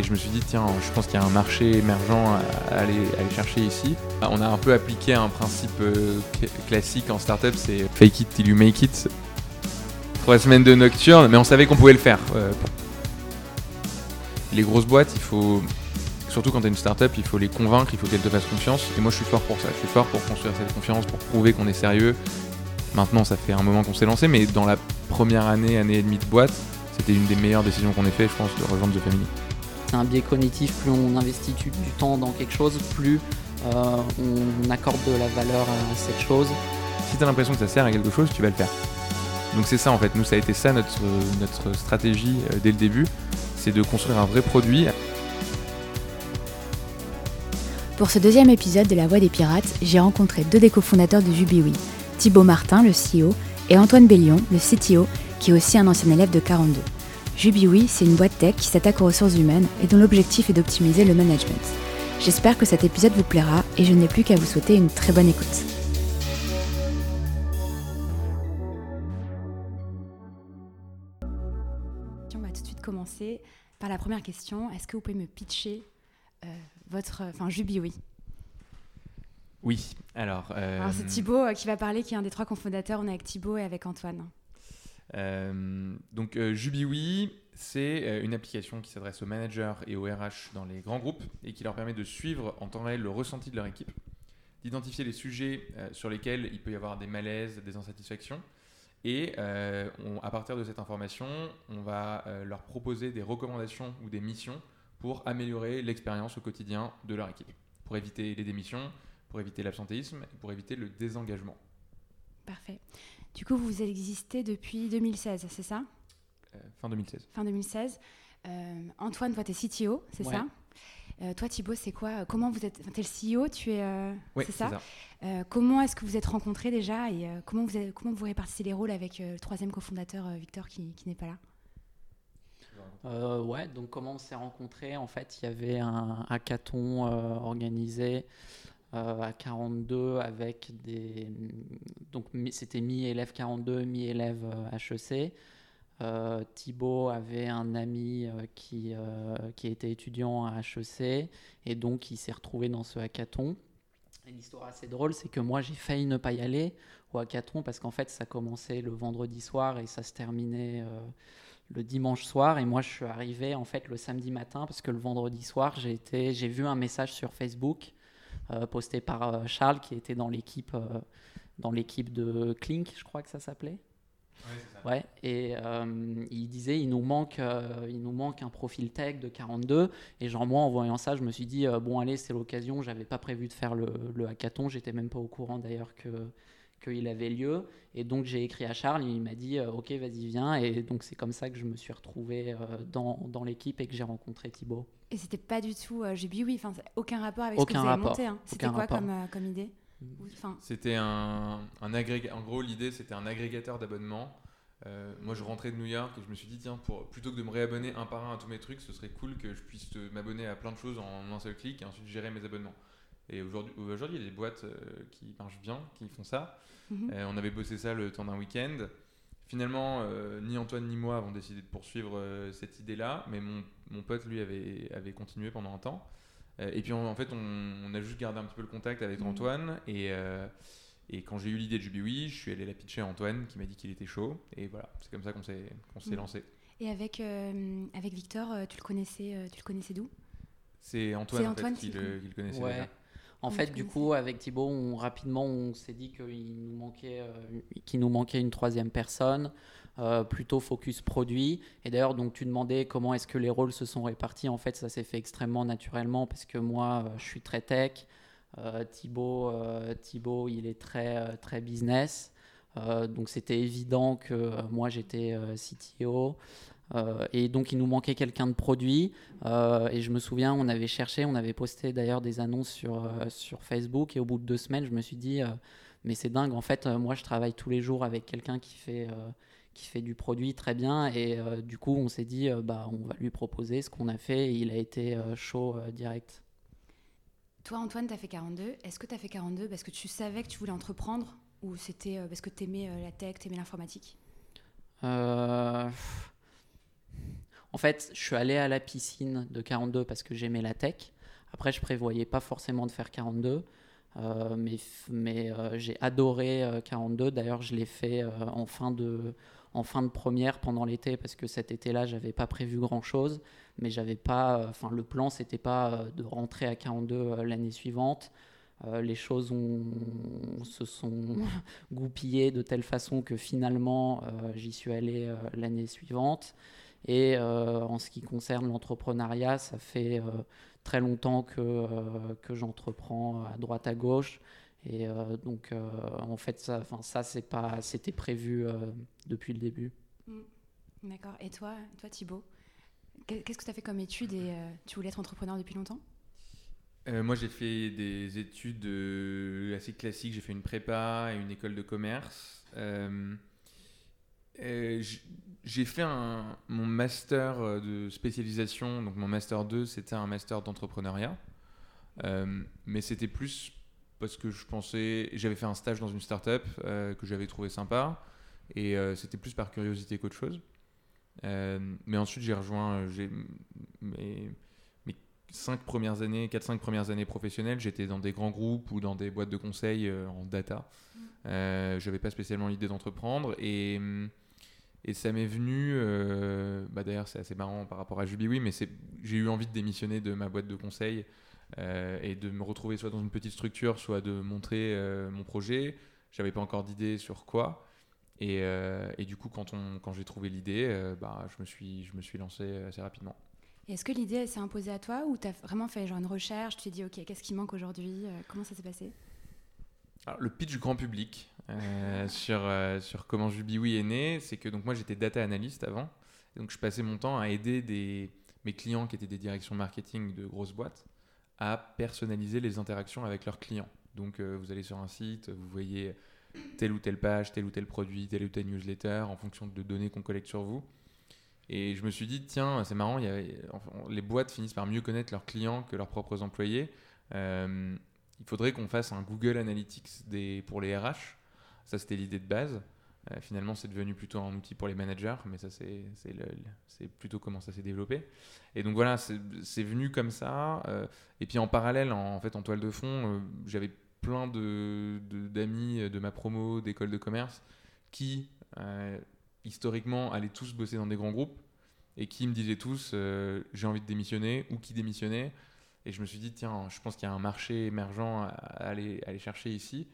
Et je me suis dit, tiens, je pense qu'il y a un marché émergent à aller, chercher ici. On a un peu appliqué un principe euh, classique en startup, c'est fake it till you make it. Trois semaines de nocturne, mais on savait qu'on pouvait le faire. Euh. Les grosses boîtes, il faut, surtout quand tu es une startup, il faut les convaincre, il faut qu'elles te fassent confiance. Et moi, je suis fort pour ça. Je suis fort pour construire cette confiance, pour prouver qu'on est sérieux. Maintenant, ça fait un moment qu'on s'est lancé, mais dans la première année, année et demie de boîte, c'était une des meilleures décisions qu'on ait fait, je pense, de rejoindre The Family. C'est un biais cognitif, plus on investit du temps dans quelque chose, plus euh, on accorde de la valeur à cette chose. Si tu as l'impression que ça sert à quelque chose, tu vas le faire. Donc c'est ça en fait, nous ça a été ça notre, notre stratégie euh, dès le début, c'est de construire un vrai produit. Pour ce deuxième épisode de La Voix des Pirates, j'ai rencontré deux des cofondateurs de Jubiwi, Thibaut Martin, le CEO, et Antoine Bellion, le CTO, qui est aussi un ancien élève de 42. Jubiwi, c'est une boîte tech qui s'attaque aux ressources humaines et dont l'objectif est d'optimiser le management. J'espère que cet épisode vous plaira et je n'ai plus qu'à vous souhaiter une très bonne écoute. On va tout de suite commencer par la première question. Est-ce que vous pouvez me pitcher euh, votre, enfin oui, alors. Euh, alors c'est Thibaut euh, qui va parler, qui est un des trois cofondateurs. On est avec Thibaut et avec Antoine. Euh, donc euh, Jubiwi, c'est une application qui s'adresse aux managers et aux RH dans les grands groupes et qui leur permet de suivre en temps réel le ressenti de leur équipe, d'identifier les sujets sur lesquels il peut y avoir des malaises, des insatisfactions. Et à partir de cette information, on va leur proposer des recommandations ou des missions pour améliorer l'expérience au quotidien de leur équipe, pour éviter les démissions, pour éviter l'absentéisme pour éviter le désengagement. Parfait. Du coup, vous existez depuis 2016, c'est ça? Euh, Fin 2016. Fin 2016. Euh, Antoine, toi, tu es CTO, c'est ça? Euh, toi, Thibaut, c'est quoi? Comment vous êtes Tu es le CEO, tu es. oui, c'est ça? comment est-ce que vous êtes rencontrés déjà? Et comment, vous avez, comment vous répartissez les rôles avec le troisième cofondateur, Victor, qui, qui n'est pas là? Ouais, donc comment on s'est rencontrés? En fait, il y avait un hackathon organisé euh, à 42 avec des. Donc c'était mi-élève 42, mi-élève HEC. Euh, Thibaut avait un ami euh, qui, qui était étudiant à HEC et donc il s'est retrouvé dans ce hackathon. L'histoire assez drôle, c'est que moi j'ai failli ne pas y aller au hackathon parce qu'en fait ça commençait le vendredi soir et ça se terminait le dimanche soir. Et moi je suis arrivé en fait le samedi matin parce que le vendredi soir j'ai j'ai vu un message sur Facebook euh, posté par euh, Charles qui était dans l'équipe euh, dans l'équipe de Clink, je crois que ça s'appelait. Ouais, et il disait il nous manque il nous manque un profil tech de 42 et genre moi en voyant ça je me suis dit bon allez c'est l'occasion. J'avais pas prévu de faire le, le hackathon. J'étais même pas au courant d'ailleurs que qu'il avait lieu et donc j'ai écrit à Charles il m'a dit ok vas-y viens et donc c'est comme ça que je me suis retrouvé dans, dans l'équipe et que j'ai rencontré Thibaut et c'était pas du tout euh, oui, enfin aucun rapport avec ce que vous avez monté. Hein. C'était quoi comme, euh, comme, idée? C'était un, un agrégateur. En gros, l'idée c'était un agrégateur d'abonnements. Euh, moi, je rentrais de New York et je me suis dit tiens, pour, plutôt que de me réabonner un par un à tous mes trucs, ce serait cool que je puisse m'abonner à plein de choses en un seul clic et ensuite gérer mes abonnements. Et aujourd'hui, aujourd'hui, il y a des boîtes euh, qui marchent bien, qui font ça. Mhm. on avait bossé ça le temps d'un week-end. Finalement, ni Antoine ni moi avons décidé de poursuivre cette idée-là, mais mon mon pote, lui, avait, avait continué pendant un temps. Euh, et puis, en fait, on, a juste gardé un petit peu le contact avec mmh. Antoine. Et, euh, et quand j'ai eu l'idée de Jubilee, je suis allé la pitcher à Antoine, qui m'a dit qu'il était chaud. Et voilà, c'est comme ça qu'on s'est s'est mmh. lancé. Et avec, euh, avec Victor, tu le connaissais, tu le connaissais d'où? C'est Antoine, en fait, qui, le, connaissait ouais. En fait, du coup, avec Thibaut, on, rapidement, on s'est dit qu'il nous, manquait, qu'il nous manquait une troisième personne. Euh, plutôt focus produit. Et d'ailleurs, donc tu demandais comment est-ce que les rôles se sont répartis. En fait, ça s'est fait extrêmement naturellement parce que moi, euh, je suis très tech. Euh, Thibaut, Thibaut, il est très, très business. donc c'était évident que moi, j'étais CTO. Et donc il nous manquait quelqu'un de produit. et je me souviens, on avait cherché, on avait posté d'ailleurs des annonces sur, sur Facebook. Et au bout de deux semaines, je me suis dit, mais c'est dingue, en fait, moi je travaille tous les jours avec quelqu'un qui fait qui fait du produit très bien. Et euh, du coup, on s'est dit, euh, bah, on va lui proposer ce qu'on a fait. Et il a été euh, chaud direct. Toi, Antoine, tu as fait 42. Est-ce que tu as fait 42 parce que tu savais que tu voulais entreprendre ou c'était parce que tu aimais la tech, tu aimais l'informatique En fait, je suis allé à la piscine de 42 parce que j'aimais la tech. Après, je prévoyais pas forcément de faire 42. Euh, mais euh, j'ai adoré 42. D'ailleurs, je l'ai fait en, fin de, en fin de première pendant l'été parce que cet été-là, j'avais pas prévu grand-chose. Mais j'avais pas. Enfin, le plan, c'était pas de rentrer à 42 l'année suivante. Euh, les choses se sont goupillées de telle façon que finalement euh, j'y suis allé euh, l'année suivante. Et en ce qui concerne l'entrepreneuriat, ça fait très longtemps que, que j'entreprends à droite à gauche. Et donc, en fait, ça, ça c'est pas, c'était prévu depuis le début. Mm. D'accord. Et toi, toi Thibaut, qu'est-ce que tu as fait comme étude et tu voulais être entrepreneur depuis longtemps? Euh, moi, j'ai fait des études euh, assez classiques. J'ai fait une prépa et une école de commerce. Euh, j'ai fait un, mon master de spécialisation. Donc, mon master 2, c'était un master d'entrepreneuriat. mais c'était plus parce que je pensais. J'avais fait un stage dans une start-up que j'avais trouvé sympa. Et c'était plus par curiosité qu'autre chose. mais ensuite, j'ai rejoint. Mes, cinq premières années, 4-5 premières années professionnelles, j'étais dans des grands groupes ou dans des boîtes de conseil euh, en data. Mm. Euh, je n'avais pas spécialement l'idée d'entreprendre et, mm, et ça m'est venu, euh, bah d'ailleurs c'est assez marrant par rapport à Jubiwi, mais j'ai eu envie de démissionner de ma boîte de conseil et de me retrouver soit dans une petite structure, soit de montrer mon projet. J'avais pas encore d'idée sur quoi. Et, et, du coup, quand, on, quand j'ai trouvé l'idée, bah, je, me suis, je me suis lancé assez rapidement. Est-ce que l'idée s'est imposée à toi ou tu as vraiment fait genre une recherche Tu t'es dit, OK, qu'est-ce qui manque aujourd'hui euh, Comment ça s'est passé? Alors, Le pitch grand public euh, sur, euh, sur comment Jubiwi est né, c'est que donc moi j'étais data analyst avant. Donc je passais mon temps à aider mes clients qui étaient des directions marketing de grosses boîtes à personnaliser les interactions avec leurs clients. Donc vous allez sur un site, vous voyez telle ou telle page, tel ou tel produit, telle ou telle newsletter en fonction de données qu'on collecte sur vous. Et je me suis dit, tiens, c'est marrant, les boîtes finissent par mieux connaître leurs clients que leurs propres employés. Euh, il faudrait qu'on fasse un Google Analytics pour les RH. Ça, c'était l'idée de base. Euh, finalement, c'est devenu plutôt un outil pour les managers, mais ça, c'est plutôt comment ça s'est développé. Et donc voilà, c'est venu comme ça. Euh, et puis en parallèle, en, fait, en toile de fond, j'avais plein d'amis de, ma promo, d'école de commerce, qui historiquement allaient tous bosser dans des grands groupes et qui me disaient tous euh, j'ai envie de démissionner ou qui démissionnait. Et je me suis dit, tiens, je pense qu'il y a un marché émergent à aller chercher ici.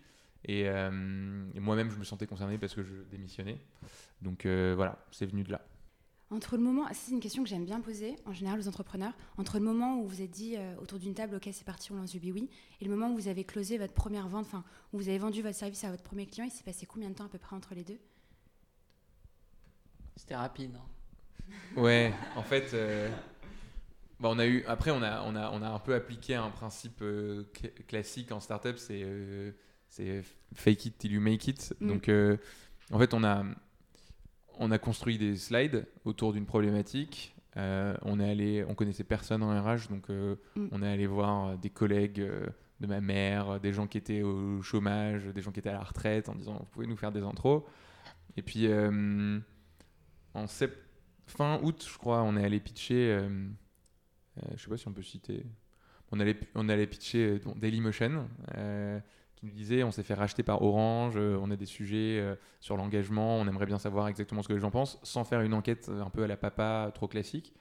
Euh, et, moi-même, je me sentais concerné parce que je démissionnais. Donc euh, voilà, c'est venu de là. Entre le moment, c'est une question que j'aime bien poser en général aux entrepreneurs, entre le moment où vous êtes dit autour d'une table, ok, c'est parti, on lance du oui, et le moment où vous avez closé votre première vente, enfin, où vous avez vendu votre service à votre premier client, il s'est passé combien de temps à peu près entre les deux? C'était rapide. Hein. Ouais, en fait, euh, bah, on a eu. Après, on a, on a, on a un peu appliqué un principe euh, classique en startup, c'est euh, c'est fake it till you make it. Mm. Donc, en fait, on a, on a construit des slides autour d'une problématique. on est allé, on connaissait personne en RH, donc mm. on est allé voir des collègues de ma mère, des gens qui étaient au chômage, des gens qui étaient à la retraite, en disant vous pouvez nous faire des intros. Et puis en fin août, je crois, on est allé pitcher. Euh, euh, je sais pas si on peut citer. On allait, on allait pitcher euh, Dailymotion, qui nous disait on s'est fait racheter par Orange, on a des sujets sur l'engagement, on aimerait bien savoir exactement ce que les gens pensent, sans faire une enquête un peu à la papa trop classique.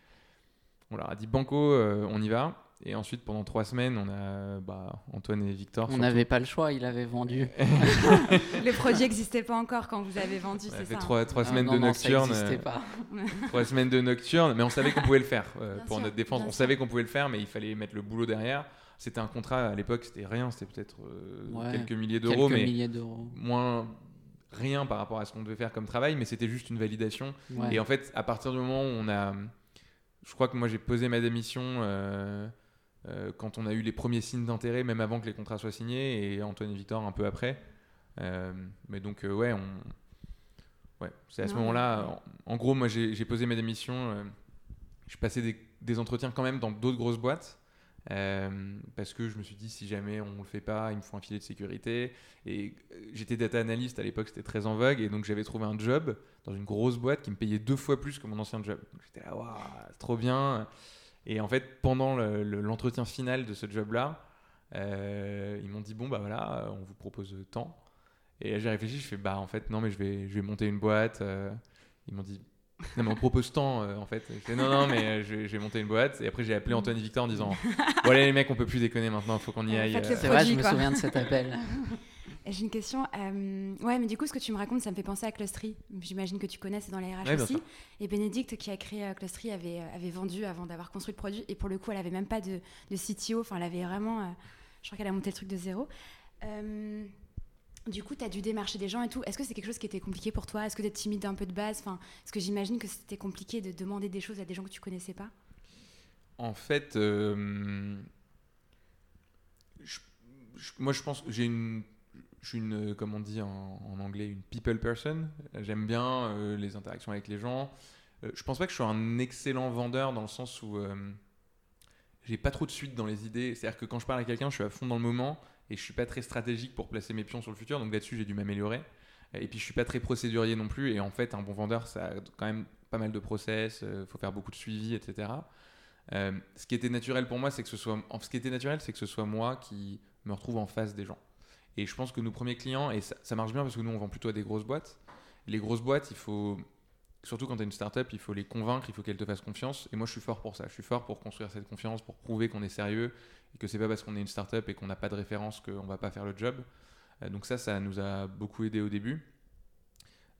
On leur a dit Banco, on y va. Et ensuite, pendant trois semaines, on a bah, Antoine et Victor. On n'avait pas le choix, il avait vendu. le produit n'existait pas encore quand vous avez vendu, c'est ça trois, trois ah, semaines de nocturne. Euh, pas. trois semaines de nocturne, mais on savait qu'on pouvait le faire. Euh, pour notre défense, on savait qu'on pouvait le faire, mais il fallait mettre le boulot derrière. C'était un contrat à l'époque, c'était rien, c'était peut-être euh, quelques milliers d'euros, mais milliers moins rien par rapport à ce qu'on devait faire comme travail, mais c'était juste une validation. Et en fait, à partir du moment où on a, je crois que moi j'ai posé ma démission. Euh, quand on a eu les premiers signes d'intérêt, même avant que les contrats soient signés, et Antoine et Victor un peu après. Euh, mais donc, euh, ouais, on... ouais c'est à ce moment-là. En, gros, moi, j'ai posé ma démission. je passais des, des, entretiens quand même dans d'autres grosses boîtes. Euh, parce que je me suis dit, si jamais on le fait pas, il me faut un filet de sécurité. Et euh, j'étais data analyst à l'époque, c'était très en vogue. Et donc j'avais trouvé un job dans une grosse boîte qui me payait deux fois plus que mon ancien job. J'étais là, waouh, c'est trop bien. Et en fait, pendant le- le- l'entretien final de ce job-là, euh, ils m'ont dit, bon, bah voilà, on vous propose tant. Et j'ai réfléchi, je fais, bah en fait, non, mais je vais, je vais monter une boîte. Ils m'ont dit, non, mais on propose tant, euh, en fait. Non, non, mais euh, vais monter une boîte. Et après, j'ai appelé Antoine et Victor en disant, bon, allez, les mecs, on peut plus déconner maintenant, faut qu'on y aille. euh. C'est vrai, je me quoi. souviens de cet appel. J'ai une question. euh, ouais, mais du coup, ce que tu me racontes, ça me fait penser à Clustery. J'imagine que tu connais, c'est dans les RH Ouais, aussi. Et Bénédicte, qui a créé euh, Clustery, avait, euh, avait vendu avant d'avoir construit le produit. Et pour le coup, elle avait même pas de, de CTO. Enfin, elle avait vraiment. euh, je crois qu'elle a monté le truc de zéro. Du coup, tu as dû démarcher des gens et tout. Est-ce que c'est quelque chose qui était compliqué pour toi? Est-ce que tu es timide d'un peu de base? Enfin, Parce que j'imagine que c'était compliqué de demander des choses à des gens que tu connaissais pas. En fait, euh, je- moi je pense que j'ai une, je suis une, comme on dit en, en anglais, une people person. J'aime bien euh, les interactions avec les gens. Euh, je pense pas que je sois un excellent vendeur dans le sens où euh, j'ai pas trop de suite dans les idées. C'est-à-dire que quand je parle à quelqu'un, je suis à fond dans le moment et je suis pas très stratégique pour placer mes pions sur le futur. Donc là-dessus, j'ai dû m'améliorer. Et puis je suis pas très procédurier non plus. Et en fait, un bon vendeur, ça a quand même pas mal de process. Il faut faire beaucoup de suivi, etc. Euh, ce qui était naturel pour moi, c'est que ce soit, ce qui était naturel, c'est que ce soit moi qui me retrouve en face des gens. Et je pense que nos premiers clients, et ça, ça marche bien parce que nous on vend plutôt à des grosses boîtes. Les grosses boîtes, il faut, surtout quand tu as une startup, il faut les convaincre, il faut qu'elles te fassent confiance. Et moi je suis fort pour ça. Je suis fort pour construire cette confiance, pour prouver qu'on est sérieux et que c'est pas parce qu'on est une startup et qu'on n'a pas de référence qu'on va pas faire le job. Euh, donc ça, ça nous a beaucoup aidé au début.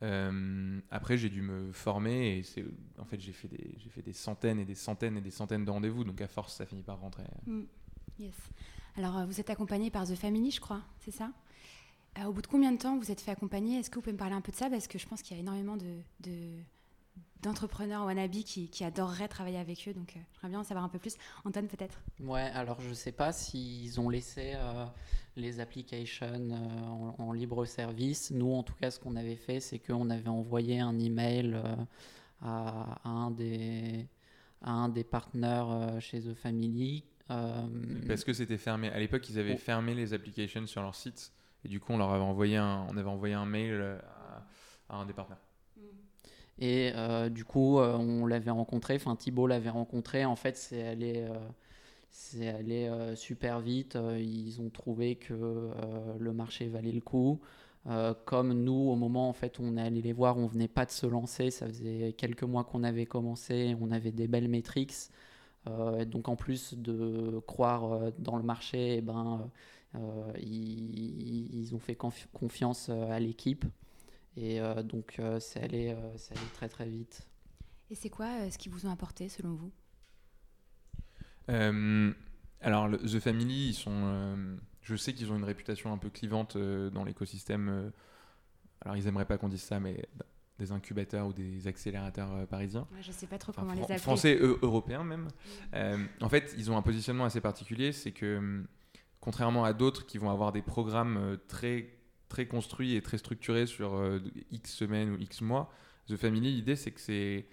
Euh, après, j'ai dû me former et c'est en fait j'ai fait des j'ai fait des centaines et des centaines et des centaines de rendez-vous. Donc à force, ça finit par rentrer. Mm. Yes. Alors, euh, vous êtes accompagné par The Family, je crois, c'est ça? Au bout de combien de temps vous êtes fait accompagner? Est-ce que vous pouvez me parler un peu de ça? Parce que je pense qu'il y a énormément de- d'entrepreneurs wannabe qui, qui adoreraient travailler avec eux. Donc, euh, j'aimerais bien en savoir un peu plus. Antoine, peut-être Ouais, alors je sais pas s'ils ont laissé euh, les applications euh, en, en libre service. Nous, en tout cas, ce qu'on avait fait, c'est qu'on avait envoyé un email euh, à, à un des à un des partenaires euh, chez The Family. euh, Parce que c'était fermé. À l'époque, ils avaient Oh. fermé les applications sur leur site. Et du coup, on leur avait envoyé un, on avait envoyé un mail à, à un des partenaires. Et euh, du coup, euh, on l'avait rencontré, enfin Thibault l'avait rencontré. En fait, c'est allé, euh, super vite. Ils ont trouvé que le marché valait le coup. Comme nous, au moment en fait, on est allé les voir, on venait pas de se lancer. Ça faisait quelques mois qu'on avait commencé. On avait des belles métriques. Donc en plus de croire dans le marché, eh ben, ils, ont fait confi- confiance à l'équipe. Et euh, donc, euh, c'est allé, euh, allé très très vite. Et c'est quoi euh, ce qu'ils vous ont apporté, selon vous? Euh, alors, le- The Family, ils sont. euh, je sais qu'ils ont une réputation un peu clivante euh, dans l'écosystème. euh, alors, ils aimeraient pas qu'on dise ça, mais des incubateurs ou des accélérateurs euh, parisiens. Ouais, Je sais pas trop Enfin, comment fran- les appeler. français, eu- européens même. Euh, en fait, ils ont un positionnement assez particulier, c'est que contrairement à d'autres qui vont avoir des programmes euh, très très construits et très structurés sur euh, X semaines ou X mois, The Family, l'idée c'est que c'est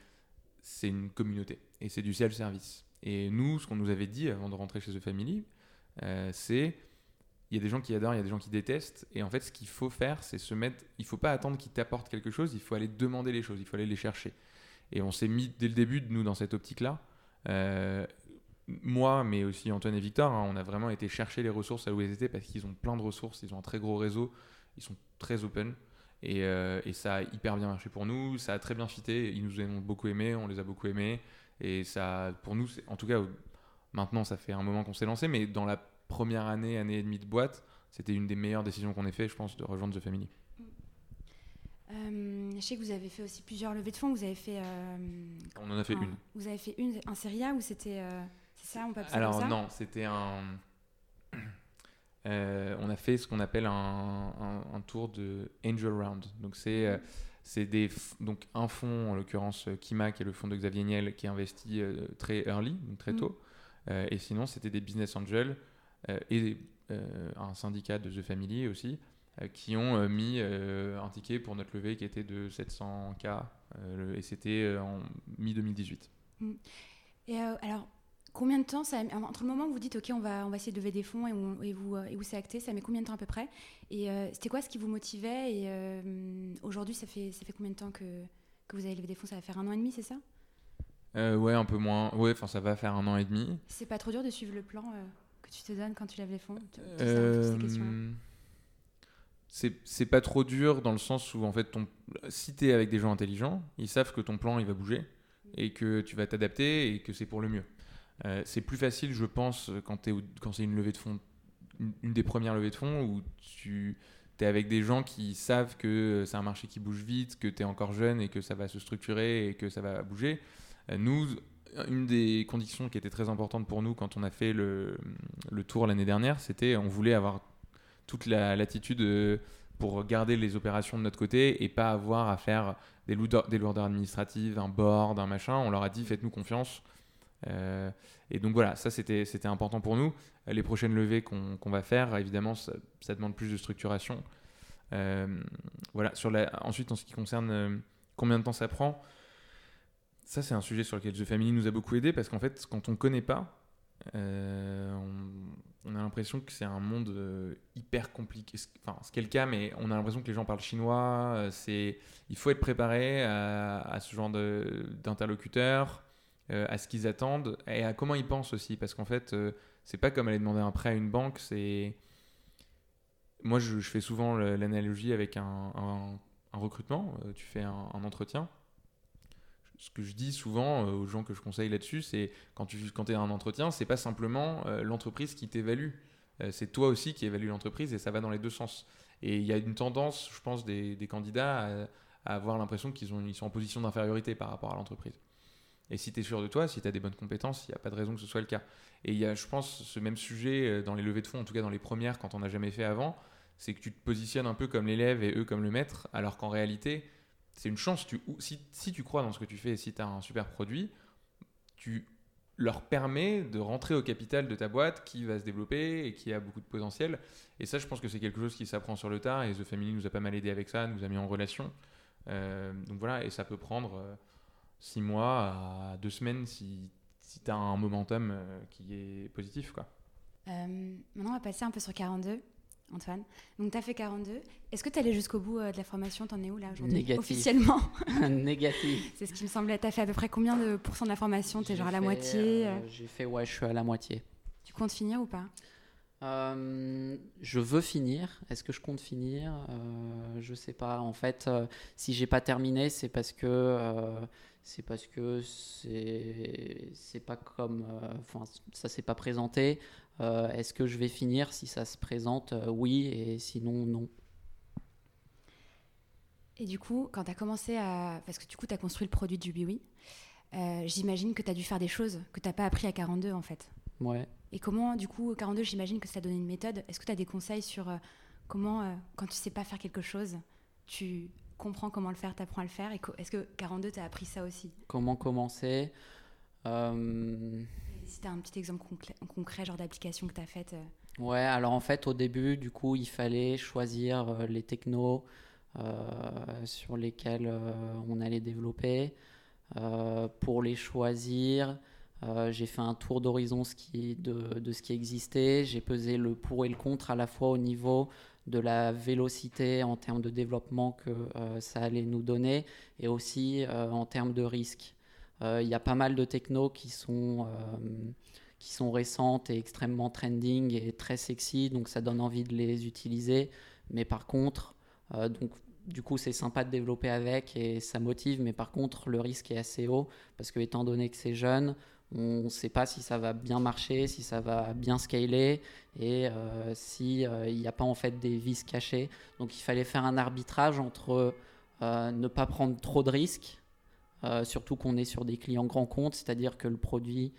c'est une communauté et c'est du self-service. Et nous, ce qu'on nous avait dit avant de rentrer chez The Family, euh, c'est il y a des gens qui adorent, il y a des gens qui détestent. Et en fait, ce qu'il faut faire, c'est se mettre. Il faut pas attendre qu'ils t'apportent quelque chose, il faut aller demander les choses, il faut aller les chercher. Et on s'est mis dès le début, nous, dans cette optique-là. Euh, moi, mais aussi Antoine et Victor, hein, on a vraiment été chercher les ressources à où elles étaient parce qu'ils ont plein de ressources, ils ont un très gros réseau, ils sont très open. Et, euh, et ça a hyper bien marché pour nous, ça a très bien fité, ils nous ont beaucoup aimés, on les a beaucoup aimés. Et ça, pour nous, en tout cas, maintenant, ça fait un moment qu'on s'est lancé, mais dans la première année, année et demie de boîte, c'était une des meilleures décisions qu'on ait fait, je pense, de rejoindre The Family. Euh, je sais que vous avez fait aussi plusieurs levées de fonds. Vous avez fait. euh, On en a fait un- une. Vous avez fait une, un série A ou c'était. c'est ça, on peut appeler ça Alors ça? non, c'était un. Euh, on a fait ce qu'on appelle un, un- un tour de Angel Round. Donc c'est euh, c'est des f- donc un fonds en l'occurrence euh, Kima qui est le fonds de Xavier Niel qui investit euh, très early, donc très Mhm. tôt. Et sinon c'était des business angels et un syndicat de The Family aussi qui ont mis un ticket pour notre levée qui était de 700K euh, le- et c'était en mi 2018. Et euh, alors, combien de temps ça entre le moment où vous dites ok on va on va essayer de lever des fonds et où, et vous et où c'est acté ça met combien de temps à peu près? Et c'était quoi ce qui vous motivait? Et aujourd'hui ça fait ça fait combien de temps que, que vous avez levé des fonds? Ça va faire un an et demi c'est ça? Ouais un peu moins. Ouais enfin ça va faire un an et demi. C'est pas trop dur de suivre le plan que tu te donnes quand tu lèves les fonds? C'est pas trop dur dans le sens où en fait ton si t'es avec des gens intelligents ils savent que ton plan il va bouger et que tu vas t'adapter et que c'est pour le mieux euh, c'est plus facile, je pense, quand, c'est une levée de fonds, une, des premières levées de fonds où tu es avec des gens qui savent que c'est un marché qui bouge vite, que tu es encore jeune et que ça va se structurer et que ça va bouger. Euh, nous, une des conditions qui était très importante pour nous quand on a fait le, tour l'année dernière, c'était on voulait avoir toute la latitude euh, pour garder les opérations de notre côté et pas avoir à faire des lourdeurs, des lourdeurs administratives, un board, un machin. On leur a dit faites-nous confiance, euh, et donc voilà, ça c'était important pour nous. Les prochaines levées qu'on va faire, évidemment, ça, demande plus de structuration. Euh, voilà. Ensuite, en ce qui concerne euh, combien de temps ça prend, ça c'est un sujet sur lequel The Family nous a beaucoup aidé parce qu'en fait, quand on ne connaît pas, on, a l'impression que c'est un monde hyper compliqué. Enfin, ce qui est le cas, mais on a l'impression que les gens parlent chinois. c'est, il faut être préparé à, à ce genre d'interlocuteur. Euh, à ce qu'ils attendent et à comment ils pensent aussi. Parce qu'en fait, euh, c'est pas comme aller demander un prêt à une banque, c'est. Moi, je, fais souvent l'analogie avec un, recrutement. Euh, tu fais un, entretien. Ce que je dis souvent aux gens que je conseille là-dessus, c'est quand tu quand es un entretien, c'est pas simplement l'entreprise qui t'évalue. c'est toi aussi qui évalue l'entreprise et ça va dans les deux sens. Et il y a une tendance, je pense, des, candidats à, avoir l'impression qu'ils ils sont en position d'infériorité par rapport à l'entreprise. Et si tu es sûr de toi, si tu as des bonnes compétences, il n'y a pas de raison que ce soit le cas. Et il y a, je pense, ce même sujet euh, dans les levées de fonds, en tout cas dans les premières, quand on n'a jamais fait avant, c'est que tu te positionnes un peu comme l'élève et eux comme le maître, alors qu'en réalité, c'est une chance. Si, tu crois dans ce que tu fais et si tu as un super produit, tu leur permets de rentrer au capital de ta boîte qui va se développer et qui a beaucoup de potentiel. Et ça, je pense que c'est quelque chose qui s'apprend sur le tard et The Family nous a pas mal aidé avec ça, nous a mis en relation. Euh, donc voilà, et ça peut prendre... Euh, six mois à deux semaines si, si tu as un momentum euh, qui est positif. Quoi. Euh, maintenant, on va passer un peu sur 42. Antoine, donc tu as fait 42. Est-ce que tu es allé jusqu'au bout euh, de la formation? T'en es où là aujourd'hui? Négatif. Officiellement? Négatif. C'est ce qui me semblait. Tu as fait à peu près combien de pourcents de la formation? Tu es genre à la moitié J'ai fait, ouais, je suis à la moitié. Tu comptes finir ou pas? Je veux finir. Est-ce que je compte finir? Euh, Je sais pas. En fait, si j'ai pas terminé, c'est parce que c'est parce que c'est pas comme euh, enfin ça s'est pas présenté. Euh, est-ce que je vais finir si ça se présente euh, oui et sinon non? Et du coup quand tu as commencé à parce que du coup tu as construit le produit du Biwi j'imagine que tu as dû faire des choses que tu n'as pas appris à 42 en fait. Ouais. Et comment du coup 42 j'imagine que ça a donné une méthode. Est-ce que tu as des conseils sur comment quand tu sais pas faire quelque chose tu comprends comment le faire, tu apprends à le faire. Est-ce que 42, tu as appris ça aussi? Comment commencer? Euh... Si tu as un petit exemple concret, genre d'application que tu as faite euh. Ouais, alors en fait, au début, du coup, il fallait choisir euh, les technos euh, sur lesquels on allait développer. pour les choisir, j'ai fait un tour d'horizon de, de, ce qui existait. J'ai pesé le pour et le contre à la fois au niveau de la vélocité en termes de développement que euh, ça allait nous donner et aussi euh, en termes de risque. Euh, il y a pas mal de technos qui sont, qui sont récentes et extrêmement trending et très sexy, donc ça donne envie de les utiliser. Mais par contre, donc, du coup, c'est sympa de développer avec et ça motive, mais par contre, le risque est assez haut parce que, étant donné que c'est jeune, on ne sait pas si ça va bien marcher, si ça va bien scaler et euh, s'il euh, n'y a pas en fait des vis cachés. Donc il fallait faire un arbitrage entre euh, ne pas prendre trop de risques, surtout qu'on est sur des clients grands comptes, c'est-à-dire que le produit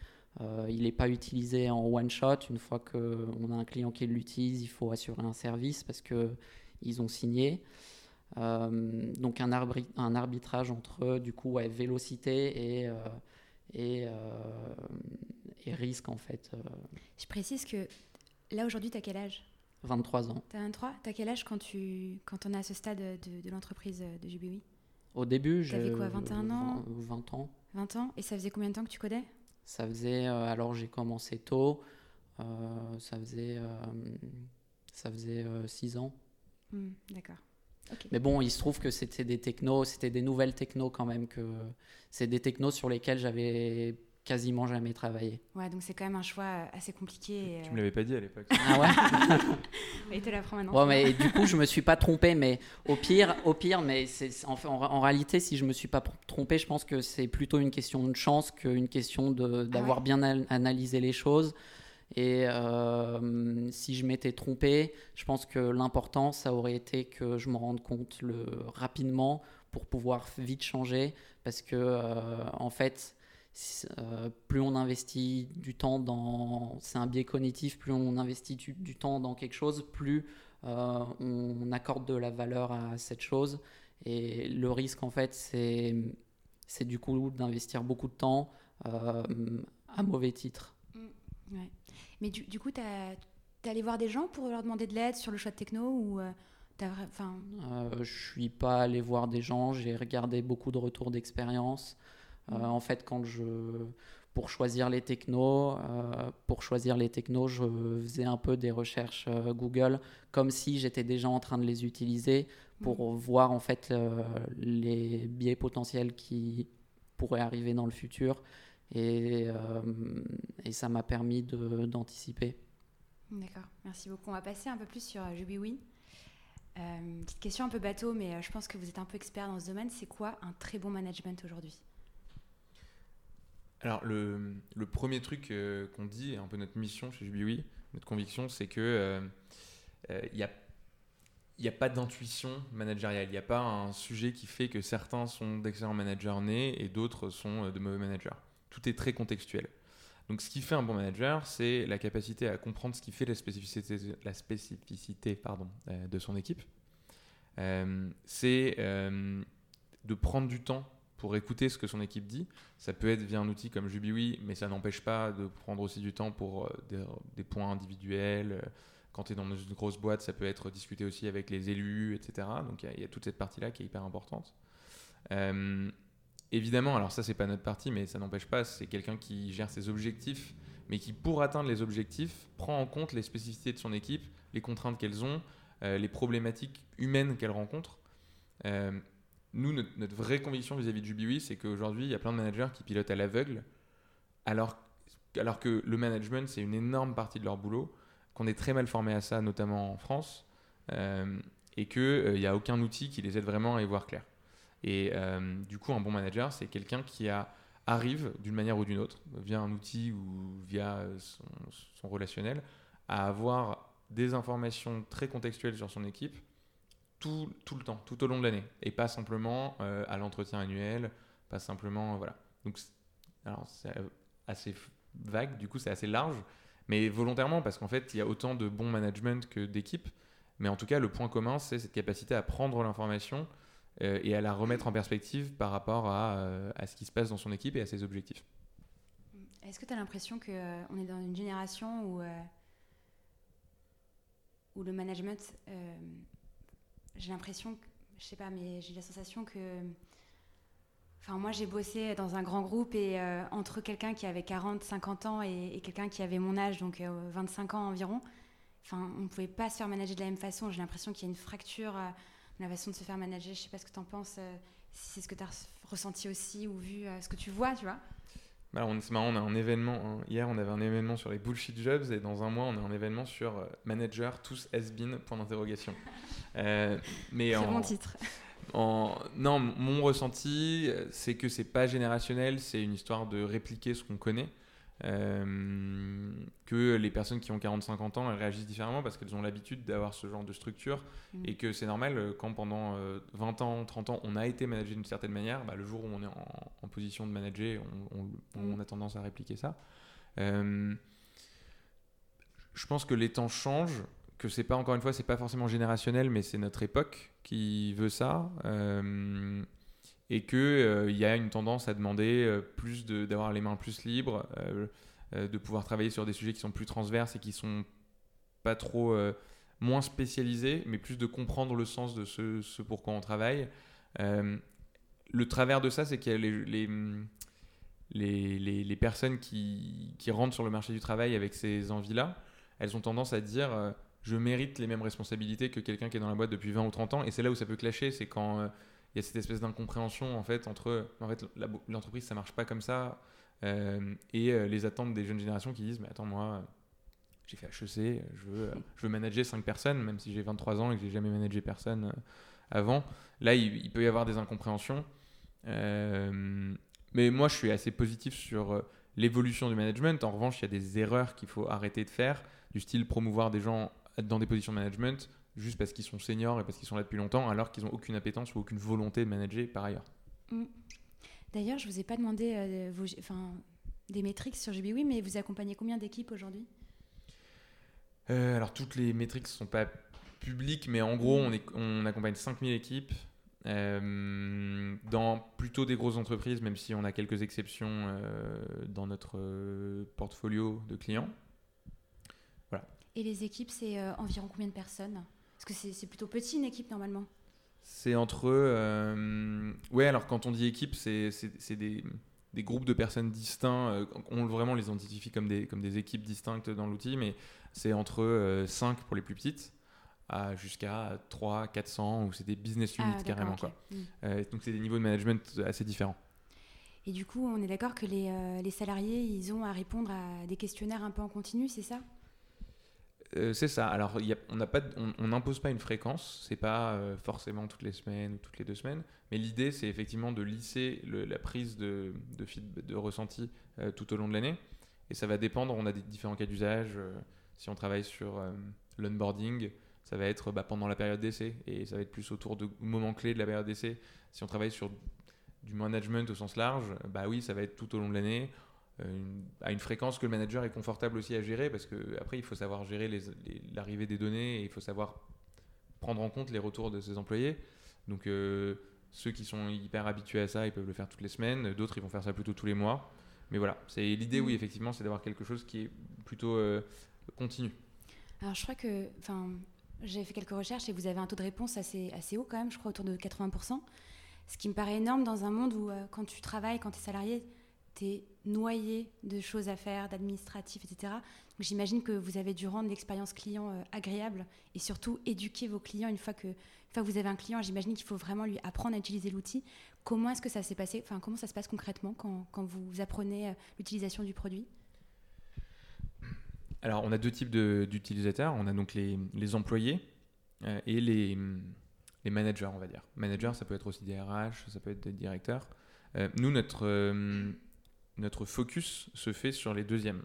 il n'est pas utilisé en one shot. Une fois qu'on a un client qui l'utilise, il faut assurer un service parce qu'ils ont signé. donc un, arbitrage entre du coup vélocité et et, euh, et risque en fait. Euh. Je précise que là aujourd'hui, tu as quel âge? 23 ans. Tu as 23 Tu as quel âge quand, tu, quand on est à ce stade de, de l'entreprise de Jubilee? Au début, j'avais quoi, 21 ans? 20 ans. 20 ans? Et ça faisait combien de temps que tu codais? Ça faisait, alors j'ai commencé tôt, ça faisait, ça faisait six ans. Hmm, d'accord. Mais bon, il se trouve que c'était des technos, c'était des nouvelles technos quand même, que c'est des technos sur lesquels j'avais quasiment jamais travaillé. Ouais, donc c'est quand même un choix assez compliqué. Tu me l'avais pas dit à l'époque. Ah ouais. Et te l'apprends maintenant. Ouais, mais du coup, je me suis pas trompé, mais au pire, au pire, mais c'est en, en, réalité, si je me suis pas trompé, je pense que c'est plutôt une question de chance qu'une question ah d'avoir bien analysé les choses. Et euh, si je m'étais trompé, je pense que l'important, ça aurait été que je me rende compte le, rapidement pour pouvoir vite changer. Parce que, euh, en fait, euh, plus on investit du temps dans. C'est un biais cognitif, plus on investit du, temps dans quelque chose, plus on accorde de la valeur à cette chose. Et le risque, en fait, c'est, c'est du coup d'investir beaucoup de temps à mauvais titre. Mmh. Mais du, du coup, tu es allé voir des gens pour leur demander de l'aide sur le choix de techno ou euh, enfin... Euh, je suis pas allé voir des gens, j'ai regardé beaucoup de retours d'expérience. Euh, mm. en fait, quand je pour choisir les technos, euh, pour choisir les technos, je faisais un peu des recherches Google, comme si j'étais déjà en train de les utiliser pour mm. voir en fait les biais potentiels qui pourraient arriver dans le futur et, euh, et ça m'a permis d'anticiper. D'accord, merci beaucoup. On va passer un peu plus sur euh, JubiWin. Euh, petite question un peu bateau, mais je pense que vous êtes un peu expert dans ce domaine. C'est quoi un très bon management aujourd'hui? Alors, le, le, premier truc qu'on dit, un peu notre mission chez JubiWin, notre conviction, c'est que il n'y a a pas d'intuition managériale. Il n'y a pas un sujet qui fait que certains sont d'excellents managers nés et d'autres sont de mauvais managers tout est très contextuel. Donc ce qui fait un bon manager, c'est la capacité à comprendre ce qui fait la spécificité, euh, de son équipe. Euh, c'est euh, de prendre du temps pour écouter ce que son équipe dit. Ça peut être via un outil comme JubiWi, mais ça n'empêche pas de prendre aussi du temps pour des, points individuels. Quand tu es dans une grosse boîte, ça peut être discuté aussi avec les élus, etc. Donc il y, y, a toute cette partie-là qui est hyper importante évidemment, alors ça c'est pas notre partie, mais ça n'empêche pas, c'est quelqu'un qui gère ses objectifs, mais qui pour atteindre les objectifs prend en compte les spécificités de son équipe, les contraintes qu'elles ont, euh, les problématiques humaines qu'elles rencontrent. Euh, nous, notre, vraie conviction vis-à-vis de Jubilee, c'est qu'aujourd'hui, il y a plein de managers qui pilotent à l'aveugle, alors, alors que le management, c'est une énorme partie de leur boulot, qu'on est très mal formé à ça, notamment en France, euh, et qu'il n'y a aucun outil qui les aide vraiment à y voir clair. Et euh, du coup, un bon manager, c'est quelqu'un qui arrive d'une manière ou d'une autre, via un outil ou via son, relationnel, à avoir des informations très contextuelles sur son équipe tout, tout le temps, tout au long de l'année, et pas simplement euh, à l'entretien annuel, pas simplement, voilà. Donc, alors c'est assez vague, du coup c'est assez large, mais volontairement parce qu'en fait il y a autant de bon management que d'équipe, mais en tout cas le point commun c'est cette capacité à prendre l'information euh, et à la remettre en perspective par rapport à, euh, à, ce qui se passe dans son équipe et à ses objectifs. Est-ce que tu as l'impression qu'on euh, est dans une génération où, où le management, j'ai l'impression, je sais pas, mais j'ai la sensation que Enfin, moi, j'ai bossé dans un grand groupe et entre quelqu'un qui avait 40, 50 ans et, quelqu'un qui avait mon âge, donc 25 ans environ, enfin, on ne pouvait pas se faire manager de la même façon. J'ai l'impression qu'il y a une fracture la façon de se faire manager. Je sais pas ce que tu en penses, euh, si c'est ce que tu as ressenti aussi ou vu, euh, ce que tu vois, tu vois. Bah, c'est marrant, on a un événement, hein. hier on avait un événement sur les bullshit jobs et dans un mois on a un événement sur euh, manager tous has-been, point d'interrogation. c'est mon titre. En, non, mon ressenti, c'est que c'est pas générationnel, c'est une histoire de répliquer ce qu'on connaît. Euh, que les personnes qui ont 40-50 ans elles réagissent différemment parce qu'elles ont l'habitude d'avoir ce genre de structure mm. et que c'est normal euh, quand pendant 20 euh, ans, 30 ans on a été managé d'une certaine manière, bah, le jour où on est en, position de manager, on, mm. a tendance à répliquer ça. je pense que les temps changent, que c'est pas encore une fois, c'est pas forcément générationnel, mais c'est notre époque qui veut ça et qu'il euh, y a une tendance à demander euh, plus d'avoir les mains plus libres, euh, de pouvoir travailler sur des sujets qui sont plus transverses et qui sont pas trop moins spécialisés, mais plus de comprendre le sens de ce, ce pour on travaille. le travers de ça, c'est a les, les, les, les personnes qui, qui, rentrent sur le marché du travail avec ces envies-là, elles ont tendance à dire je mérite les mêmes responsabilités que quelqu'un qui est dans la boîte depuis 20 ou 30 ans. Et c'est là où ça peut clasher, c'est quand il y a cette espèce d'incompréhension en fait entre en fait l'entreprise ça marche pas comme ça euh, et les attentes des jeunes générations qui disent mais attends moi j'ai fait HEC, je veux, je veux manager 5 personnes même si j'ai 23 ans et que j'ai jamais managé personne avant. Là il, peut y avoir des incompréhensions. mais moi je suis assez positif sur l'évolution du management. En revanche, il y a des erreurs qu'il faut arrêter de faire, du style promouvoir des gens dans des positions de management juste parce qu'ils sont seniors et parce qu'ils sont là depuis longtemps, alors qu'ils n'ont aucune appétence ou aucune volonté de manager par ailleurs. Mm. D'ailleurs, je ne vous ai pas demandé euh, vos, des métriques sur JBWI, mais vous accompagnez combien d'équipes aujourd'hui? Euh, Alors, toutes les métriques ne sont pas publiques, mais en gros, on, est, on accompagne 5000 équipes. Euh, dans plutôt des grosses entreprises, même si on a quelques exceptions euh, dans notre portfolio de clients. Et les équipes, c'est environ combien de personnes? Parce que c'est plutôt petit une équipe normalement. C'est entre. ouais, alors quand on dit équipe, c'est des, des, groupes de personnes distincts. on vraiment les identifie comme des, comme des équipes distinctes dans l'outil, mais c'est entre 5 pour les plus petites jusqu'à 3, 400, ou c'est des business ah, units carrément. Quoi. Mm. Euh, donc c'est des niveaux de management assez différents. Et du coup, on est d'accord que les, euh, les, salariés, ils ont à répondre à des questionnaires un peu en continu, c'est ça? Euh, c'est ça. Alors, on n'impose pas, une fréquence. C'est pas forcément toutes les semaines ou toutes les deux semaines. Mais l'idée, c'est effectivement de lisser la prise de, de, de ressenti tout au long de l'année. Et ça va dépendre. On a des différents cas d'usage. si on travaille sur l'onboarding, ça va être bah, pendant la période d'essai et ça va être plus autour de moments clés de la période d'essai. Si on travaille sur du management au sens large, bah oui, ça va être tout au long de l'année, euh, à une fréquence que le manager est confortable aussi à gérer parce que après il faut savoir gérer l'arrivée des données et il faut savoir prendre en compte les retours de ses employés. Donc euh, ceux qui sont hyper habitués à ça, ils peuvent le faire toutes les semaines, d'autres ils vont faire ça plutôt tous les mois. Mais voilà, c'est l'idée, oui, effectivement, c'est d'avoir quelque chose qui est plutôt euh, continu. Alors je crois que, enfin, j'ai fait quelques recherches et vous avez un taux de réponse assez, assez haut quand même, je crois autour de 80%. Ce qui me paraît énorme dans un monde où euh, quand tu travailles, quand tu es salarié, tu es noyé de choses à faire, d'administratifs, etc. J'imagine que vous avez dû rendre l'expérience client euh, agréable et surtout éduquer vos clients une fois que, une fois que vous avez un client. J'imagine qu'il faut vraiment lui apprendre à utiliser l'outil. Comment est-ce que ça s'est passé Enfin, comment ça se passe concrètement quand, quand vous apprenez euh, l'utilisation du produit? Alors, on a deux types d'utilisateurs. On a donc les, les employés euh, et les, les, managers, on va dire. Manager, ça peut être aussi des RH, ça peut être des directeurs. Nous, notre, notre focus se fait sur les deuxièmes.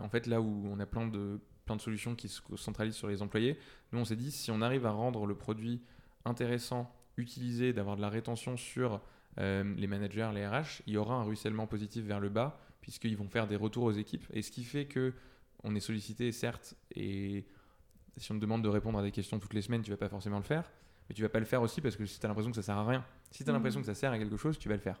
en fait, là où on a plein de, plein de solutions qui se centralisent sur les employés, nous, on s'est dit, si on arrive à rendre le produit intéressant, utilisé, d'avoir de la rétention sur les managers, les RH, il y aura un ruissellement positif vers le bas, puisqu'ils vont faire des retours aux équipes. Et ce qui fait que on est sollicité, certes, et si on te demande de répondre à des questions toutes les semaines, tu vas pas forcément le faire, mais tu vas pas le faire aussi parce que si tu as l'impression que ça sert à rien, si tu as l'impression que ça sert à quelque chose, tu vas le faire.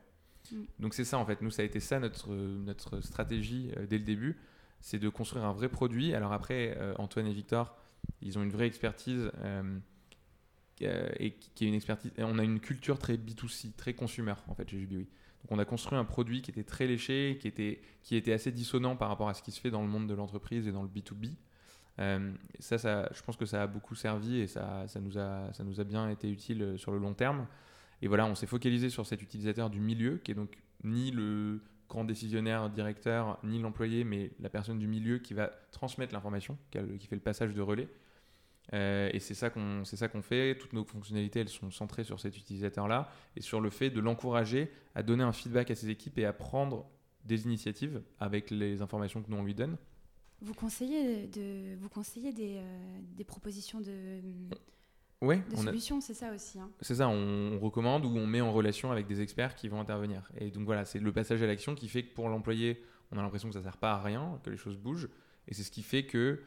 Mm. Donc c'est ça en fait, nous ça a été ça notre, notre stratégie euh, dès le début, c'est de construire un vrai produit. Alors après, euh, Antoine et Victor, ils ont une vraie expertise euh, et qui est une expertise. On a une culture très B2C, très consumer en fait chez JBWI. Donc on a construit un produit qui était très léché, qui était, qui était assez dissonant par rapport à ce qui se fait dans le monde de l'entreprise et dans le B2B. Euh, ça, ça, je pense que ça a beaucoup servi et ça, ça, nous a, ça nous a bien été utile sur le long terme. Et voilà, on s'est focalisé sur cet utilisateur du milieu, qui est donc ni le grand décisionnaire, directeur, ni l'employé, mais la personne du milieu qui va transmettre l'information, qui fait le passage de relais. Euh, et c'est ça qu'on qu'on fait. Toutes nos fonctionnalités, elles sont centrées sur cet utilisateur-là et sur le fait de l'encourager à donner un feedback à ses équipes et à prendre des initiatives avec les informations que nous on lui donne. Vous conseillez de vous conseillez des, euh, des propositions de Ouais, de solutions, c'est ça aussi. Hein. C'est ça, on, recommande ou on met en relation avec des experts qui vont intervenir. Et donc voilà, c'est le passage à l'action qui fait que pour l'employé, on a l'impression que ça sert pas à rien, que les choses bougent. Et c'est ce qui fait que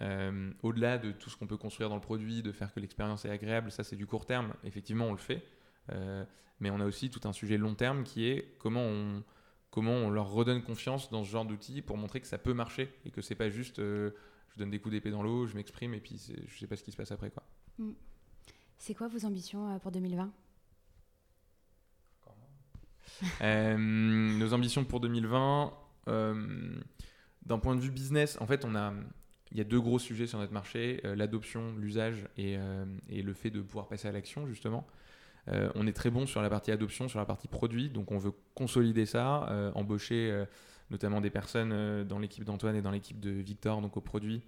euh, au-delà de tout ce qu'on peut construire dans le produit, de faire que l'expérience est agréable, ça c'est du court terme, effectivement on le fait. Euh, mais on a aussi tout un sujet long terme qui est comment on, comment on leur redonne confiance dans ce genre d'outils pour montrer que ça peut marcher et que c'est pas juste euh, je donne des coups d'épée dans l'eau, je m'exprime et puis je sais pas ce qui se passe après. quoi. Mm. C'est quoi vos ambitions pour 2020 nos ambitions pour 2020, d'un point de vue business, en fait, il y a deux gros sujets sur notre marché l'adoption, l'usage et, et, le fait de pouvoir passer à l'action, justement. on est très bon sur la partie adoption, sur la partie produit, donc on veut consolider ça, embaucher notamment des personnes dans l'équipe d'Antoine et dans l'équipe de Victor, donc au produit,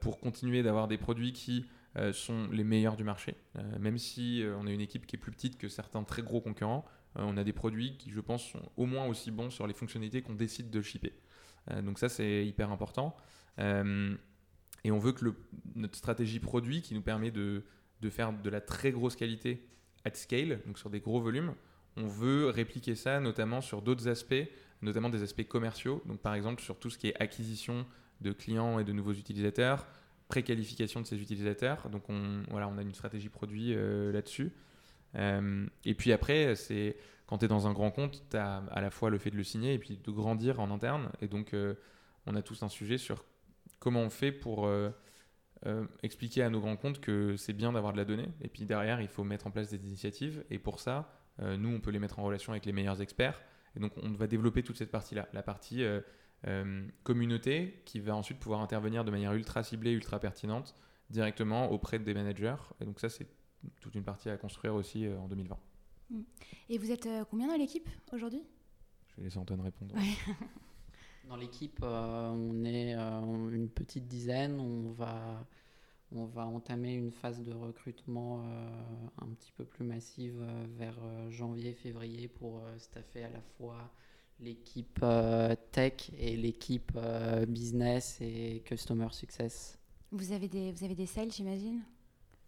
pour continuer d'avoir des produits qui euh, sont les meilleurs du marché. Euh, même si euh, on est une équipe qui est plus petite que certains très gros concurrents, on a des produits qui, je pense, sont au moins aussi bons sur les fonctionnalités qu'on décide de shipper. donc ça, c'est hyper important. et on veut que notre stratégie produit, qui nous permet de, de faire de la très grosse qualité at scale, donc sur des gros volumes, on veut répliquer ça notamment sur d'autres aspects, notamment des aspects commerciaux. Donc par exemple sur tout ce qui est acquisition de clients et de nouveaux utilisateurs, préqualification de ces utilisateurs. Donc on, voilà, on a une stratégie produit euh, là-dessus. Euh, et puis après, c'est quand tu es dans un grand compte, tu as à la fois le fait de le signer et puis de grandir en interne. Et donc euh, on a tous un sujet sur comment on fait pour expliquer à nos grands comptes que c'est bien d'avoir de la donnée. Et puis derrière, il faut mettre en place des initiatives. Et pour ça, nous, on peut les mettre en relation avec les meilleurs experts. Et donc on va développer toute cette partie-là. La partie euh, communauté qui va ensuite pouvoir intervenir de manière ultra ciblée, ultra pertinente directement auprès des managers. Et donc ça, c'est toute une partie à construire aussi euh, en 2020. Mm. Et vous êtes euh, combien dans l'équipe aujourd'hui? Je vais laisser Antoine répondre. dans l'équipe, on est une petite dizaine. On va, on va entamer une phase de recrutement un petit peu plus massive vers janvier-février pour staffer à la fois l'équipe euh, tech et l'équipe euh, business et customer success. Vous avez des, vous avez des sales, j'imagine?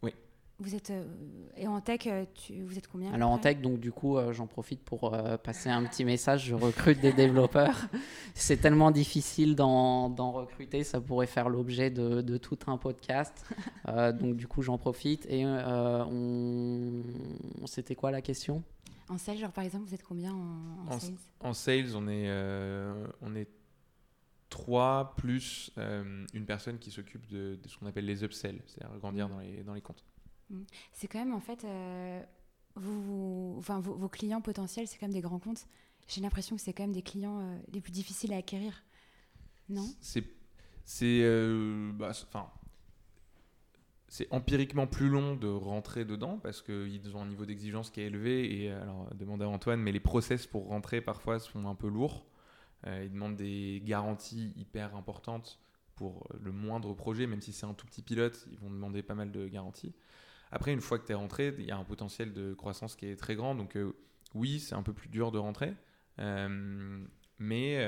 Oui. Vous êtes, euh, et en tech, tu, vous êtes combien Alors en tech, donc du coup, j'en profite pour passer un petit message. Je recrute des développeurs. C'est tellement difficile d'en recruter, ça pourrait faire l'objet de, de, tout un podcast. donc du coup, j'en profite. Et on... c'était quoi la question? En sales, genre par exemple, vous êtes combien en, en, sales? En sales, on est, euh, on est trois plus euh, une personne qui s'occupe de, ce qu'on appelle les upsells, c'est-à-dire grandir dans les, dans les comptes. Mm. C'est quand même en fait, euh, vous, enfin, vos, clients potentiels, c'est quand même des grands comptes. J'ai l'impression que c'est quand même des clients les plus difficiles à acquérir. Non? C'est. C'est. Bah, enfin c'est empiriquement plus long de rentrer dedans parce qu'ils ont un niveau d'exigence qui est élevé. Et alors, demandez à Antoine, mais les process pour rentrer parfois sont un peu lourds. Euh, ils demandent des garanties hyper importantes pour le moindre projet, même si c'est un tout petit pilote, ils vont demander pas mal de garanties. Après, une fois que tu es rentré, il y a un potentiel de croissance qui est très grand. Donc, euh, oui, c'est un peu plus dur de rentrer. Euh, mais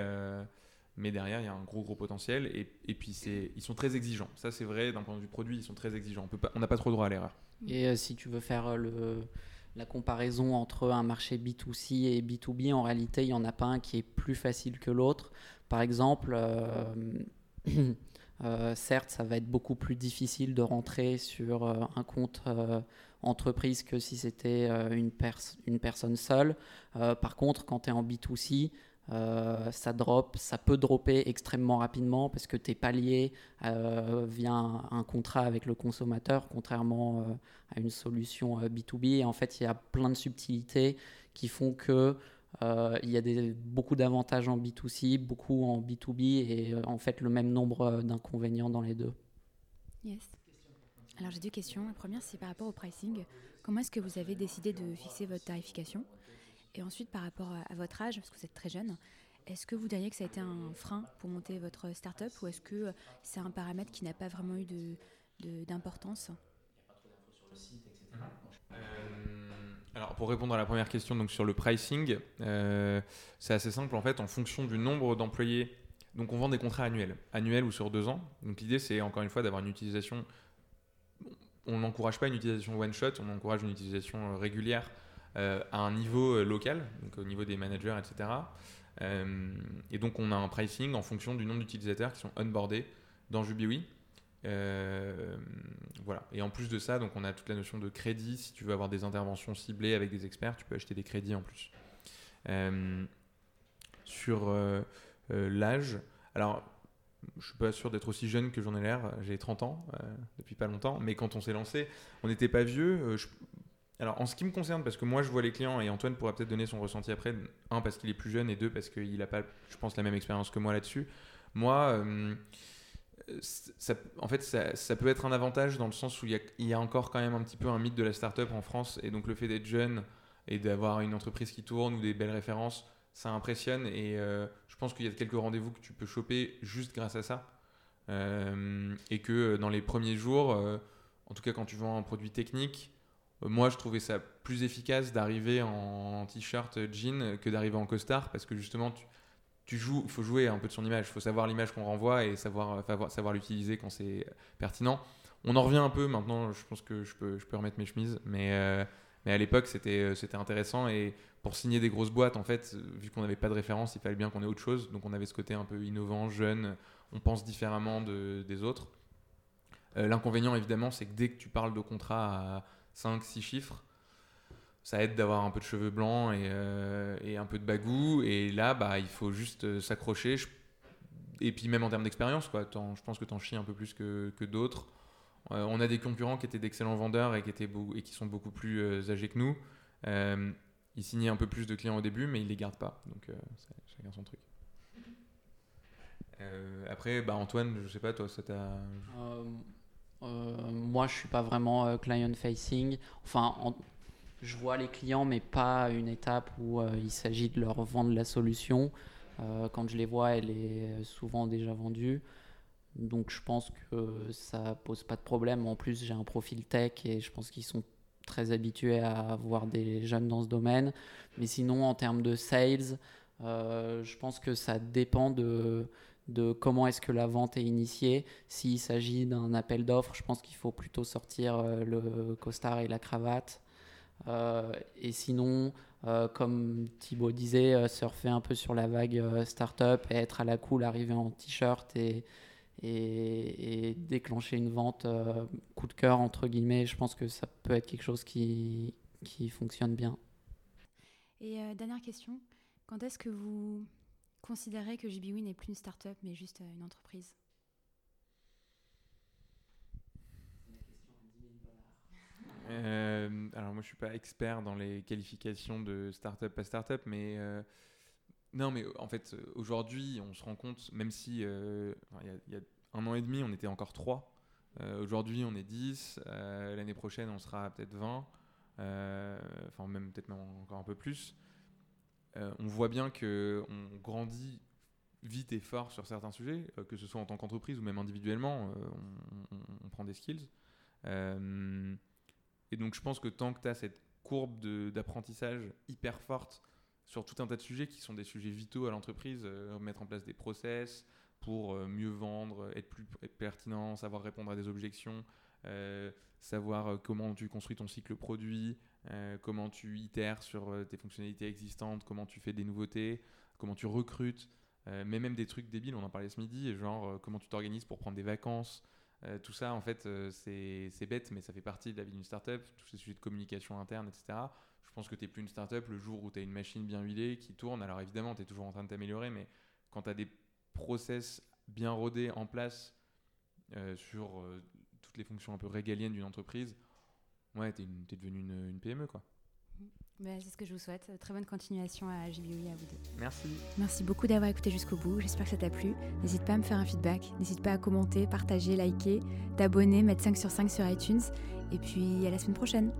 mais derrière, il y a un gros, gros potentiel. Et, et puis, ils sont très exigeants. Ça, c'est vrai, d'un point de vue produit, ils sont très exigeants. On n'a pas trop droit à l'erreur. Et euh, si tu veux faire euh, le, la comparaison entre un marché B2C et B2B, en réalité, il n'y en a pas un qui est plus facile que l'autre. Par exemple, euh, certes, ça va être beaucoup plus difficile de rentrer sur un compte entreprise que si c'était une, une personne seule. par contre, quand tu es en B2C, euh, ça drop, ça peut dropper extrêmement rapidement parce que tu es pas lié euh, via un, contrat avec le consommateur, contrairement euh, à une solution B2B. Et en fait, il y a plein de subtilités qui font que il y a beaucoup d'avantages en B2C, beaucoup en B2B et en fait le même nombre d'inconvénients dans les deux. Yes. Alors j'ai deux questions. La première, c'est par rapport au pricing. Comment est-ce que vous avez décidé de fixer votre tarification? Et ensuite, par rapport à, votre âge, parce que vous êtes très jeune, est-ce que vous diriez que ça a été un frein pour monter votre start-up ou est-ce que c'est un paramètre qui n'a pas vraiment eu d'importance? Euh, alors pour répondre à la première question donc sur le pricing, euh, c'est assez simple en fait en fonction du nombre d'employés. Donc on vend des contrats annuels, annuels ou sur deux ans. Donc l'idée c'est encore une fois d'avoir une utilisation. On n'encourage pas une utilisation one shot, on encourage une utilisation euh, régulière à un niveau euh, local, donc au niveau des managers, etc. Euh, et donc on a un pricing en fonction du nombre d'utilisateurs qui sont onboardés dans Jubiwi. voilà. Et en plus de ça, donc on a toute la notion de crédit. Si tu veux avoir des interventions ciblées avec des experts, tu peux acheter des crédits en plus. sur l'âge, alors je suis pas sûr d'être aussi jeune que j'en ai l'air. J'ai 30 ans depuis pas longtemps, mais quand on s'est lancé, on n'était pas vieux. Alors, en ce qui me concerne, parce que moi je vois les clients et Antoine pourra peut-être donner son ressenti après, un parce qu'il est plus jeune et deux parce qu'il n'a pas, je pense, la même expérience que moi là-dessus. Moi, euh, ça, en fait, ça, peut être un avantage dans le sens où il y, a, encore quand même un petit peu un mythe de la startup en France et donc le fait d'être jeune et d'avoir une entreprise qui tourne ou des belles références, ça impressionne et euh, je pense qu'il y a quelques rendez-vous que tu peux choper juste grâce à ça. Euh, et que dans les premiers jours, en tout cas quand tu vends un produit technique, moi je trouvais ça plus efficace d'arriver en t-shirt jean que d'arriver en costard parce que justement tu, joues, il faut jouer un peu de son image, il faut savoir l'image qu'on renvoie et savoir, savoir l'utiliser quand c'est pertinent. On en revient un peu maintenant, je pense que je peux, je peux remettre mes chemises, mais, mais à l'époque c'était intéressant et pour signer des grosses boîtes, en fait, vu qu'on n'avait pas de référence, il fallait bien qu'on ait autre chose. Donc on avait ce côté un peu innovant, jeune, on pense différemment de, des autres. Euh, l'inconvénient, évidemment, c'est que dès que tu parles de contrat à 5, 6 chiffres, ça aide d'avoir un peu de cheveux blancs et, euh, et, un peu de bagou. Et là, bah, il faut juste euh, s'accrocher. Et puis même en termes d'expérience, je pense que tu en chies un peu plus que, que d'autres. on a des concurrents qui étaient d'excellents vendeurs et qui, étaient et qui sont beaucoup plus âgés que nous il signait un peu plus de clients au début, mais il les garde pas. Donc, euh, chacun son truc. Euh, après, bah, Antoine, je sais pas, toi, ça t'a. Euh, moi, je suis pas vraiment client facing. Enfin, je vois les clients, mais pas une étape où il s'agit de leur vendre la solution. quand je les vois, elle est souvent déjà vendue. Donc, je pense que ça pose pas de problème. En plus, j'ai un profil tech et je pense qu'ils sont très habitué à voir des jeunes dans ce domaine. Mais sinon, en termes de sales, euh, je pense que ça dépend de, de comment est-ce que la vente est initiée. S'il s'agit d'un appel d'offres, je pense qu'il faut plutôt sortir euh, le costard et la cravate. Euh, et sinon, comme Thibaut disait, surfer un peu sur la vague startup être à la cool, arriver en t-shirt et, et, déclencher une vente euh, coup de cœur, entre guillemets, je pense que ça peut être quelque chose qui, qui fonctionne bien. Et euh, dernière question, quand est-ce que vous considérez que JBWin n'est plus une start-up mais juste euh, une entreprise alors moi je suis pas expert dans les qualifications de start-up à start-up, mais non, mais en fait, euh, aujourd'hui, on se rend compte, même si euh, il y, a un an et demi, on était encore 3. Euh, aujourd'hui, on est 10. L'année prochaine, on sera peut-être 20. Enfin, même peut-être encore un peu plus. On voit bien qu'on grandit vite et fort sur certains sujets, que ce soit en tant qu'entreprise ou même individuellement, on, on, prend des skills. et donc, je pense que tant que tu as cette courbe d'apprentissage hyper forte, sur tout un tas de sujets qui sont des sujets vitaux à l'entreprise, euh, mettre en place des process pour euh, mieux vendre, être plus pertinent, savoir répondre à des objections, euh, savoir comment tu construis ton cycle produit, comment tu itères sur tes fonctionnalités existantes, comment tu fais des nouveautés, comment tu recrutes, mais même des trucs débiles, on en parlait ce midi, genre comment tu t'organises pour prendre des vacances. tout ça, en fait, c'est bête, mais ça fait partie de la vie d'une startup, tous ces sujets de communication interne, etc je pense que tu n'es plus une startup le jour où tu as une machine bien huilée qui tourne. Alors évidemment, tu es toujours en train de t'améliorer, mais quand tu as des process bien rodés en place euh, sur euh, toutes les fonctions un peu régaliennes d'une entreprise, ouais, tu es, devenu une, PME. quoi. Bah, c'est ce que je vous souhaite. Très bonne continuation à JBOI à vous deux. Merci. Merci beaucoup d'avoir écouté jusqu'au bout. J'espère que ça t'a plu. N'hésite pas à me faire un feedback. N'hésite pas à commenter, partager, liker, t'abonner, mettre 5 sur 5 sur iTunes. Et puis à la semaine prochaine.